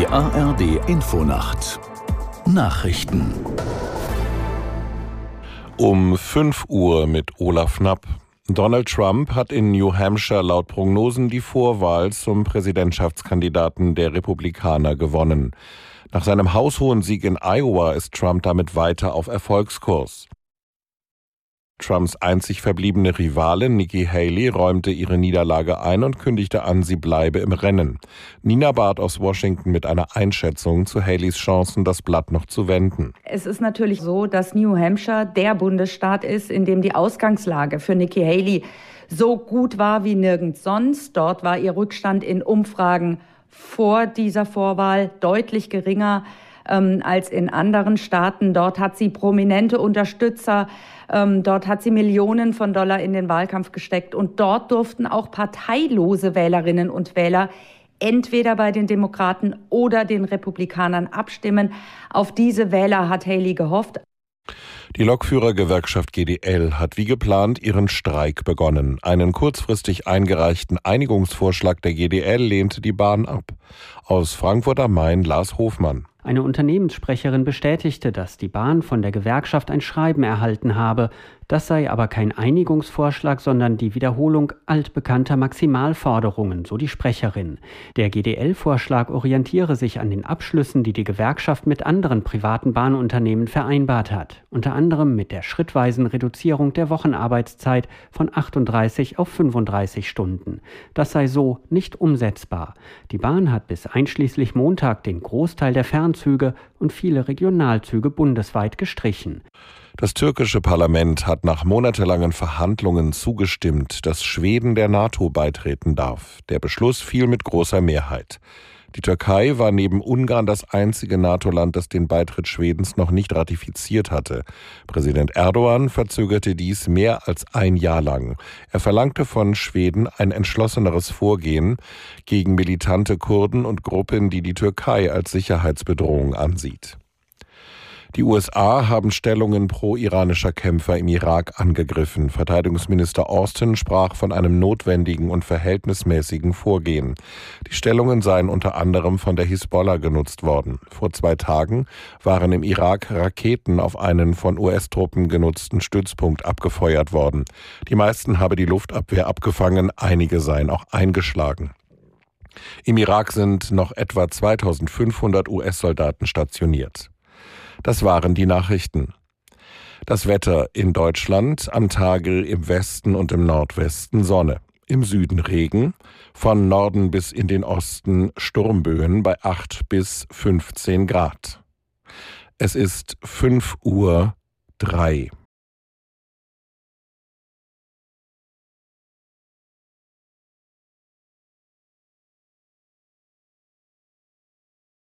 Die ARD Infonacht Nachrichten um 5 Uhr mit Olaf Knapp. Donald Trump hat in New Hampshire laut Prognosen die Vorwahl zum Präsidentschaftskandidaten der Republikaner gewonnen. Nach seinem haushohen Sieg in Iowa ist Trump damit weiter auf Erfolgskurs. Trumps einzig verbliebene Rivalin Nikki Haley räumte ihre Niederlage ein und kündigte an, sie bleibe im Rennen. Nina Barth aus Washington mit einer Einschätzung zu Haleys Chancen, das Blatt noch zu wenden. Es ist natürlich so, dass New Hampshire der Bundesstaat ist, in dem die Ausgangslage für Nikki Haley so gut war wie nirgends sonst. Dort war ihr Rückstand in Umfragen vor dieser Vorwahl deutlich geringer ähm, als in anderen Staaten. Dort hat sie prominente Unterstützer, ähm, dort hat sie Millionen von Dollar in den Wahlkampf gesteckt und dort durften auch parteilose Wählerinnen und Wähler entweder bei den Demokraten oder den Republikanern abstimmen. Auf diese Wähler hat Haley gehofft. Die Lokführergewerkschaft GDL hat wie geplant ihren Streik begonnen. Einen kurzfristig eingereichten Einigungsvorschlag der GDL lehnte die Bahn ab. Aus Frankfurt am Main Lars Hofmann. Eine Unternehmenssprecherin bestätigte, dass die Bahn von der Gewerkschaft ein Schreiben erhalten habe, das sei aber kein Einigungsvorschlag, sondern die Wiederholung altbekannter Maximalforderungen, so die Sprecherin. Der GDL-Vorschlag orientiere sich an den Abschlüssen, die die Gewerkschaft mit anderen privaten Bahnunternehmen vereinbart hat, unter anderem mit der schrittweisen Reduzierung der Wochenarbeitszeit von 38 auf 35 Stunden. Das sei so nicht umsetzbar. Die Bahn hat bis einschließlich Montag den Großteil der Fernzüge und viele Regionalzüge bundesweit gestrichen. Das türkische Parlament hat nach monatelangen Verhandlungen zugestimmt, dass Schweden der NATO beitreten darf. Der Beschluss fiel mit großer Mehrheit. Die Türkei war neben Ungarn das einzige NATO-Land, das den Beitritt Schwedens noch nicht ratifiziert hatte. Präsident Erdogan verzögerte dies mehr als ein Jahr lang. Er verlangte von Schweden ein entschlosseneres Vorgehen gegen militante Kurden und Gruppen, die die Türkei als Sicherheitsbedrohung ansieht. Die USA haben Stellungen pro-iranischer Kämpfer im Irak angegriffen. Verteidigungsminister Austin sprach von einem notwendigen und verhältnismäßigen Vorgehen. Die Stellungen seien unter anderem von der Hisbollah genutzt worden. Vor zwei Tagen waren im Irak Raketen auf einen von US-Truppen genutzten Stützpunkt abgefeuert worden. Die meisten habe die Luftabwehr abgefangen, einige seien auch eingeschlagen. Im Irak sind noch etwa 2500 US-Soldaten stationiert. Das waren die Nachrichten. Das Wetter in Deutschland am Tage im Westen und im Nordwesten Sonne. Im Süden Regen, von Norden bis in den Osten Sturmböen bei 8 bis 15 Grad. Es ist 5 Uhr 3.